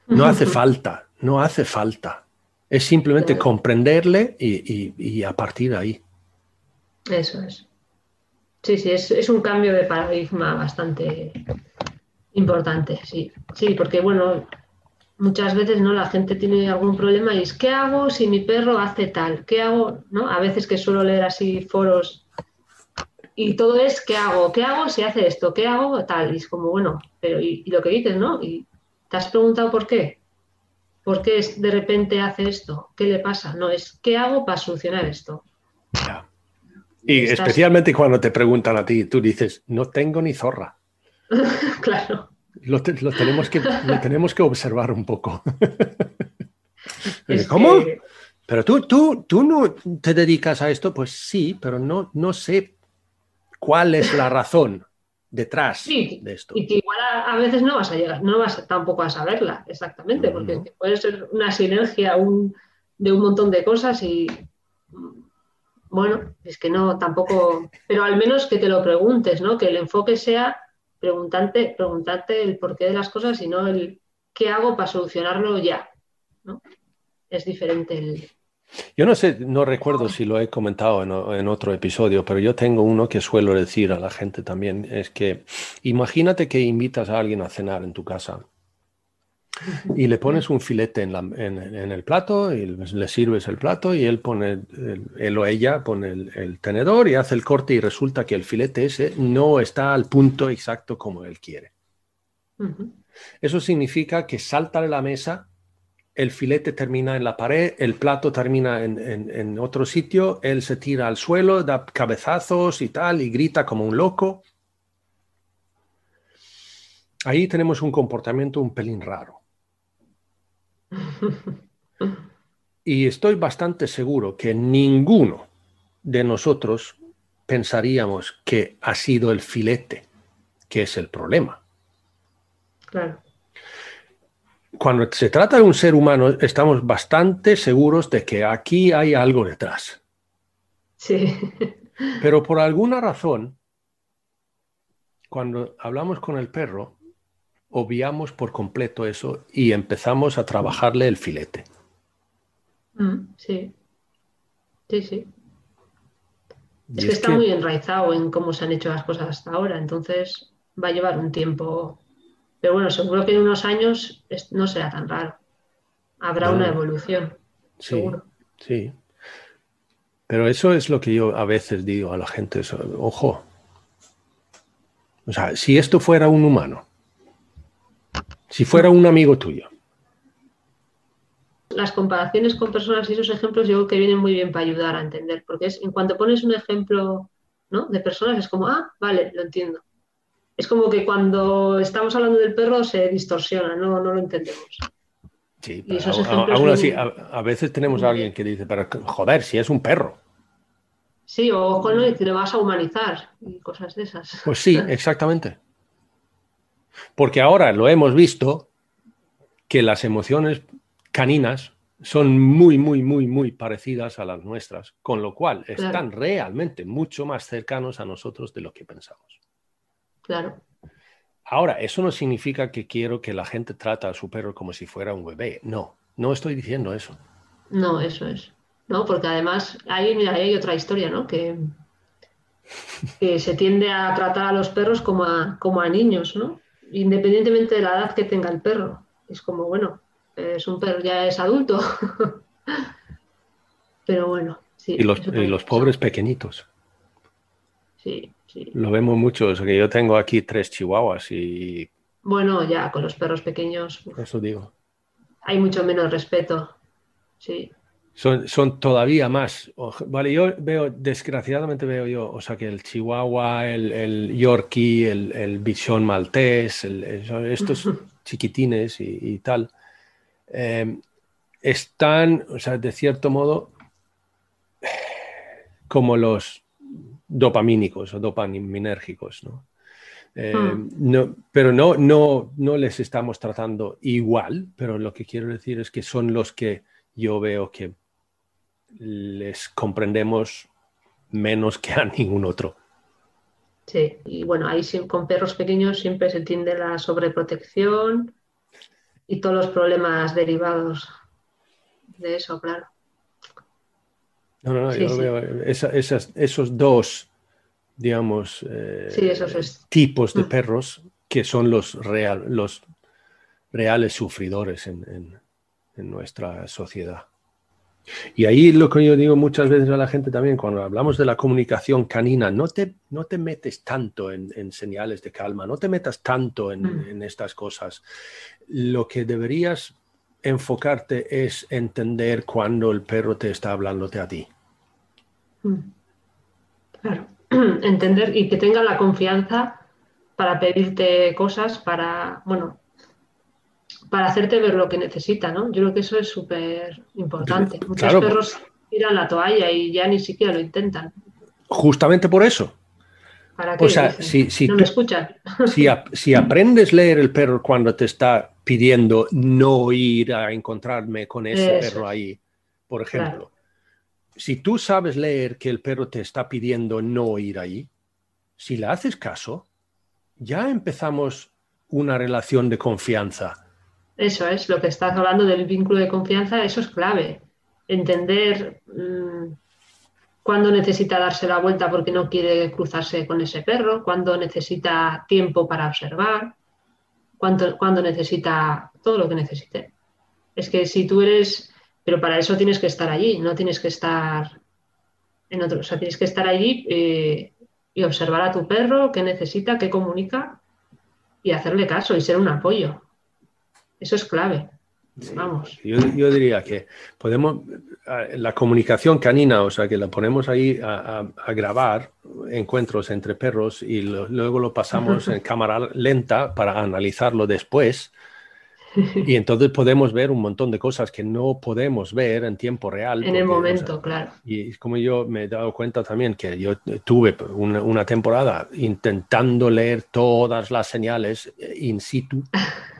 No hace falta, no hace falta. Es simplemente Claro. comprenderle y, y- y a partir de ahí. Eso es. Sí, sí, es, es un cambio de paradigma bastante importante, sí. Sí, porque bueno, muchas veces no la gente tiene algún problema y es ¿qué hago si mi perro hace tal? ¿Qué hago? ¿No? A veces que suelo leer así foros y todo es ¿qué hago? ¿Qué hago si hace esto? ¿Qué hago? Tal. Y es como, bueno, pero y, y lo que dices, ¿no? Y te has preguntado por qué. ¿Por qué es- de repente hace esto? ¿Qué le pasa? No, es ¿qué hago para solucionar esto? Ya. Y Estás- especialmente cuando te preguntan a ti, tú dices, no tengo ni zorra. (laughs) Claro. Lo, te- lo tenemos, que, lo tenemos que observar un poco. (laughs) ¿Cómo? que- Pero tú, tú, tú no te dedicas a esto, pues sí, pero no, no sé cuál es la razón detrás Sí, de esto. Y que igual a, a veces no vas a llegar, no vas tampoco a saberla exactamente, porque No. puede ser una sinergia un- de un montón de cosas y bueno, es que no tampoco, pero al menos que te lo preguntes, ¿no? Que el enfoque sea preguntarte, preguntarte el porqué de las cosas y no el qué hago para solucionarlo ya, ¿no? Es diferente el, Yo no sé, no recuerdo si lo he comentado en, otro episodio, pero yo tengo uno que suelo decir a la gente también, es que imagínate que invitas a alguien a cenar en tu casa y le pones un filete en, la- en- en el plato y le sirves el plato y él pone, él o ella pone el, el tenedor y hace el corte y resulta que el filete ese no está al punto exacto como él quiere. Eso significa que salta de la mesa, el filete termina en la pared, el plato termina en, en- en otro sitio, él se tira al suelo, da cabezazos y tal, y grita como un loco. Ahí tenemos un comportamiento un pelín raro. (laughs) Y estoy bastante seguro que ninguno de nosotros pensaríamos que ha sido el filete que es el problema. claro. Cuando se trata de un ser humano, estamos bastante seguros de que aquí hay algo detrás. Sí. Pero por alguna razón, cuando hablamos con el perro, obviamos por completo eso y empezamos a trabajarle el filete. Mm, Sí. Sí, sí. Y Es que está muy enraizado en cómo se han hecho las cosas hasta ahora, entonces va a llevar un tiempo. Pero bueno, seguro que en unos años no será tan raro. Habrá No. una evolución, sí, seguro. sí. Pero eso es lo que yo a veces digo a la gente, eso, ojo, O sea, si esto fuera un humano, si fuera un amigo tuyo. Las comparaciones con personas y esos ejemplos yo creo que vienen muy bien para ayudar a entender, porque es en cuanto pones un ejemplo ¿no? de personas es como, ah, vale, lo entiendo. Es como que cuando estamos hablando del perro se distorsiona, no, no lo entendemos. Sí, pero aún así, a, veces tenemos a alguien que dice, pero joder, si es un perro. Sí, o con lo que le vas a humanizar y cosas de esas. Pues sí, exactamente. Porque ahora lo hemos visto que las emociones caninas son muy, muy, muy, muy parecidas a las nuestras, con lo cual están realmente mucho más cercanos a nosotros de lo que pensamos. Claro. Ahora, eso no significa que quiero que la gente trate a su perro como si fuera un bebé. No, no estoy diciendo eso. No, eso es. No, porque además ahí, hay otra historia, ¿no? Que, que se tiende a tratar a los perros como a, como a niños, ¿no? Independientemente de la edad que tenga el perro. Es como, bueno, es un perro, ya es adulto. (laughs) Pero bueno, sí. Y los, los pobres pequeñitos. Sí, sí. Lo vemos mucho. que yo tengo aquí tres chihuahuas y. Bueno, ya con los perros pequeños. Eso digo. Hay mucho menos respeto. Sí. Son, son, todavía más. Vale, yo veo, desgraciadamente veo yo, o sea, que el Chihuahua, el, el Yorkie, el, el Bichón Maltés, estos chiquitines y, tal, eh, están, o sea, de cierto modo, como los dopamínicos o dopaminérgicos, ¿no? Eh, hmm. no, pero no, no, no les estamos tratando igual, pero lo que quiero decir es que son los que yo veo que les comprendemos menos que a ningún otro. Sí, y bueno, ahí con perros pequeños siempre se tiende la sobreprotección y todos los problemas derivados de eso, claro. No, no, no, yo veo esos dos, digamos, eh, tipos de mm. perros que son los, real, los reales sufridores en nuestra sociedad. Y ahí lo que yo digo muchas veces a la gente también, cuando hablamos de la comunicación canina, no te, no te metes tanto en, señales de calma, no te metas tanto en, mm. en, estas cosas. Lo que deberías enfocarte es entender cuando el perro te está hablándote a ti. Mm. Claro, (clears throat) entender y que tenga la confianza para pedirte cosas, para, bueno, para hacerte ver lo que necesita, ¿no? Yo creo que eso es súper importante. Muchos perros tiran la toalla y ya ni siquiera lo intentan. Justamente por eso. ¿Para qué? O sea, si, si, no me escuchan. (laughs) Si, si, aprendes a leer el perro cuando te está pidiendo no ir a encontrarme con ese perro ahí, por ejemplo. Si tú sabes leer que el perro te está pidiendo no ir ahí, si le haces caso, ya empezamos una relación de confianza eso es, lo que estás hablando del vínculo de confianza, eso es clave. Entender mm, cuándo necesita darse la vuelta porque no quiere cruzarse con ese perro, cuándo necesita tiempo para observar, cuándo, necesita todo lo que necesite. Es que si tú eres, pero para eso tienes que estar allí, no tienes que estar en otro, o sea, tienes que estar allí eh, y observar a tu perro, qué necesita, qué comunica y hacerle caso y ser un apoyo. Eso es clave. Vamos. Yo, diría que podemos, la comunicación canina, o sea, que la ponemos ahí a, grabar encuentros entre perros y luego lo pasamos en (laughs) cámara lenta para analizarlo después. Y entonces podemos ver un montón de cosas que no podemos ver en tiempo real. En el momento, claro. Y como yo me he dado cuenta también que yo tuve una, una temporada intentando leer todas las señales in situ (laughs)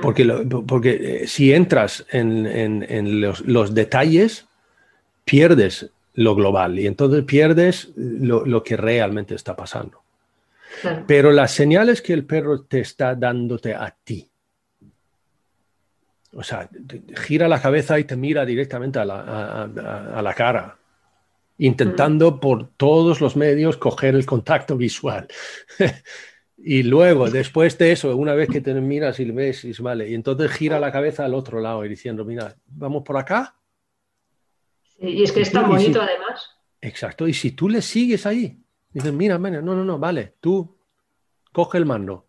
Porque, porque eh, si entras en, los, detalles, pierdes lo global y entonces pierdes lo, que realmente está pasando. Pero las señales que el perro te está dándote a ti. O sea, gira la cabeza y te mira directamente a la, a, la cara, intentando por todos los medios coger el contacto visual. (laughs) y luego, después de eso, una vez que te miras y le ves, y vale, y entonces gira la cabeza al otro lado y diciendo, mira, vamos por acá. y es que es tan bonito además. Exacto, y si tú le sigues ahí, dices, mira, mira, no, no, no, vale, tú coge el mando.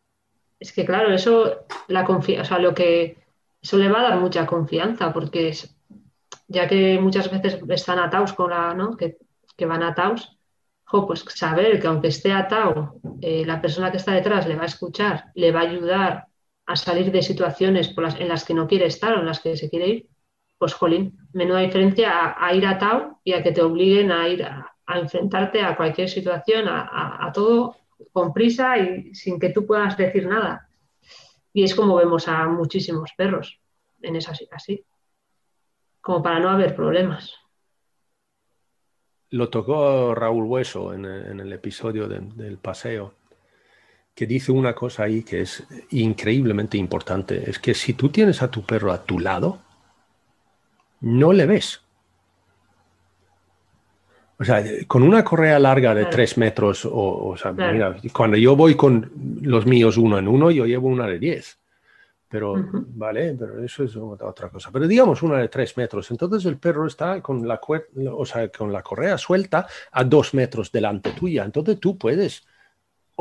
Es que claro, eso, la confianza, o sea, lo que, eso le va a dar mucha confianza, porque es, ya que muchas veces están atados con la, ¿no? Que, que van atados, pues saber que aunque esté atado, eh, la persona que está detrás le va a escuchar, le va a ayudar a salir de situaciones en las que no quiere estar o en las que se quiere ir, pues jolín, menuda diferencia a, ir atado y a que te obliguen a ir a, enfrentarte a cualquier situación, a, todo con prisa y sin que tú puedas decir nada. Y es como vemos a muchísimos perros en esa así, como para no haber problemas. Lo tocó Raúl Hueso en, el episodio del paseo, que dice una cosa ahí que es increíblemente importante, es que si tú tienes a tu perro a tu lado, no le ves. O sea, con una correa larga de tres metros, o, sea, mira, cuando yo voy con los míos uno en uno, yo llevo una de diez. Pero, vale, pero eso es otra cosa. Pero digamos una de tres metros. Entonces el perro está con la, o sea, con la correa suelta a dos metros delante tuya. Entonces tú puedes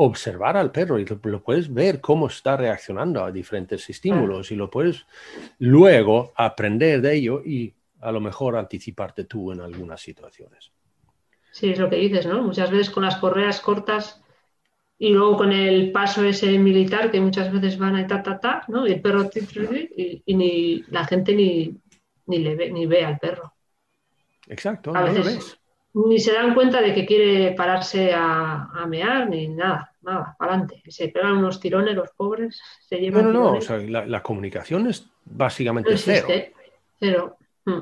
observar al perro y lo, puedes ver cómo está reaccionando a diferentes estímulos y lo puedes luego aprender de ello y a lo mejor anticiparte tú en algunas situaciones. Sí, es lo que dices, ¿no? Muchas veces con las correas cortas y luego con el paso ese militar que muchas veces van a ta, ta, ta, ¿no? Y el perro y, y ni la gente ni, ni, le ve, ni ve al perro. Exacto, a veces ni se dan cuenta de que quiere pararse a, a mear ni nada, nada, para adelante. Se pegan unos tirones los pobres, se llevan. No, no, no, o sea, la, comunicación es básicamente cero. Cero. Mm,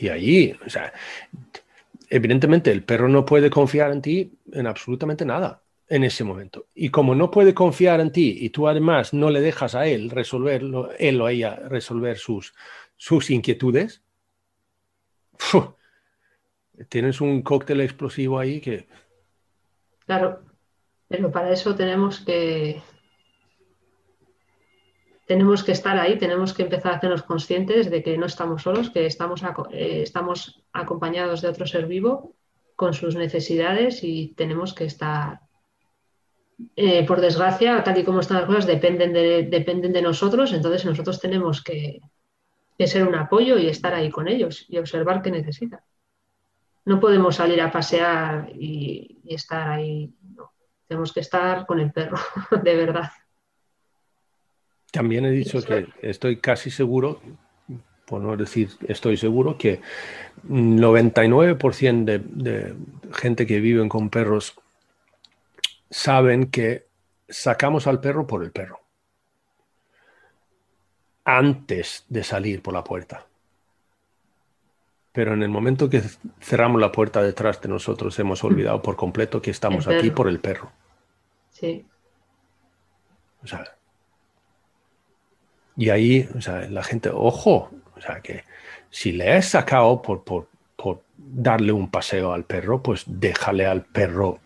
y allí, o sea, evidentemente el perro no puede confiar en ti en absolutamente nada en ese momento. Y como no puede confiar en ti y tú además no le dejas a él resolver, él o ella resolver sus, sus inquietudes, tienes un cóctel explosivo ahí que... Claro, pero para eso tenemos que... Tenemos que estar ahí, tenemos que empezar a hacernos conscientes de que no estamos solos, que estamos, eh, estamos acompañados de otro ser vivo con sus necesidades y tenemos que estar eh, por desgracia, tal y como están las cosas, dependen de, dependen de nosotros, entonces nosotros tenemos que, ser un apoyo y estar ahí con ellos y observar qué necesitan. No podemos salir a pasear y, estar ahí, tenemos que estar con el perro, (laughs) de verdad. También he dicho que estoy casi seguro, por no decir estoy seguro, que 99% de, de gente que viven con perros saben que sacamos al perro por el perro antes de salir por la puerta. Pero en el momento que cerramos la puerta detrás de nosotros, hemos olvidado por completo que estamos aquí por el perro. Sí. O sea, y ahí, o sea, la gente, ojo, o sea, que si le has sacado por, por, por darle un paseo al perro, pues déjale al perro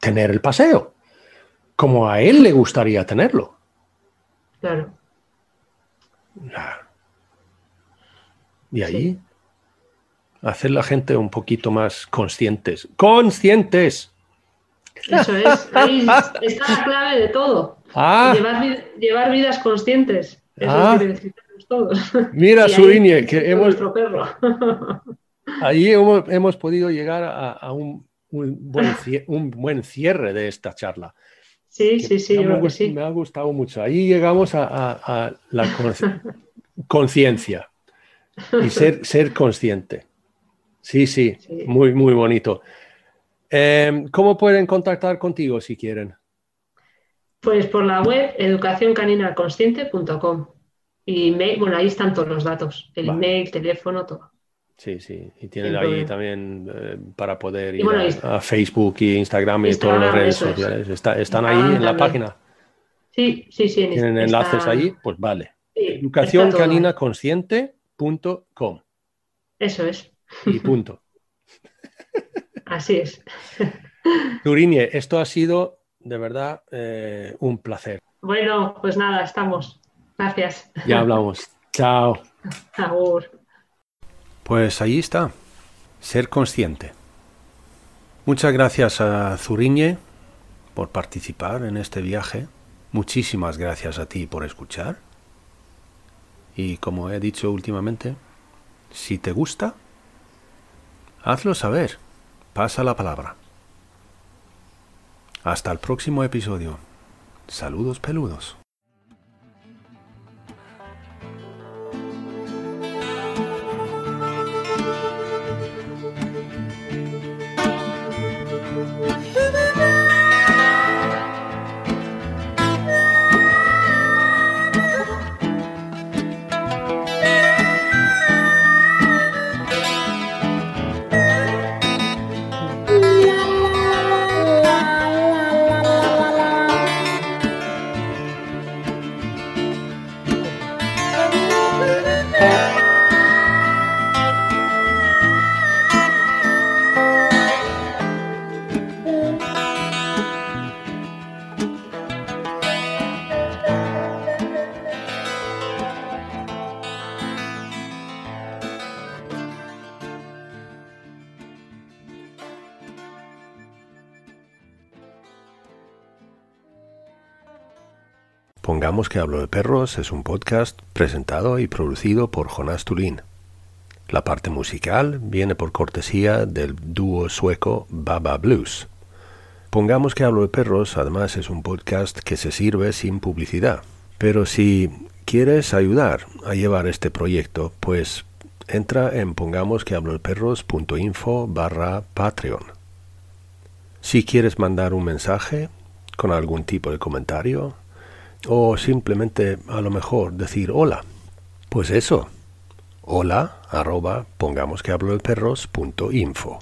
tener el paseo, como a él le gustaría tenerlo. Claro. Y ahí hacer la gente un poquito más conscientes. ¡Conscientes! Eso es, ahí está la clave de todo. Ah. Llevar, vidas conscientes. Eso ah. es lo que necesitamos todos. Mira, (laughs) Suriñe, que hemos. Perro. (laughs) Ahí hemos, hemos, podido llegar a un un buen, (laughs) un buen cierre de esta charla. Sí, sí, sí, me, ha gustado mucho. Ahí llegamos a, la (laughs) conciencia y (laughs) ser, ser consciente. Sí, sí, muy, muy bonito. Em, ¿Cómo pueden contactar contigo si quieren? Pues por la web educacioncaninaconsciente.com y bueno, ahí están todos los datos, el email, teléfono, todo. Sí, sí. Y tienen ahí también eh, para poder ir a, Facebook y Instagram y todas las redes sociales. están ahí en la página. Sí, sí, sí. Tienen enlaces ahí, pues vale. Educacioncaninaconsciente.com. Eso es. Y punto. (laughs) Así es. (laughs) Turiñe, esto ha sido de verdad eh, un placer. Bueno, pues nada, estamos. Gracias. Ya hablamos. Chao. Agur. Pues ahí está. Ser consciente. Muchas gracias a Zuriñe por participar en este viaje. Muchísimas gracias a ti por escuchar. Y como he dicho últimamente, si te gusta, hazlo saber. Pasa la palabra. Hasta el próximo episodio. Saludos peludos. Pongamos que hablo de perros es un podcast presentado y producido por Jonas Tulin. La parte musical viene por cortesía del dúo sueco Baba Blues. Pongamos que hablo de perros además es un podcast que se sirve sin publicidad. Pero si quieres ayudar a llevar este proyecto, pues entra en pongamos que hablo de perros.info barra Patreon. Si quieres mandar un mensaje con algún tipo de comentario, o simplemente a lo mejor decir hola. Pues eso, hola arroba pongamos que hablo de perros punto info.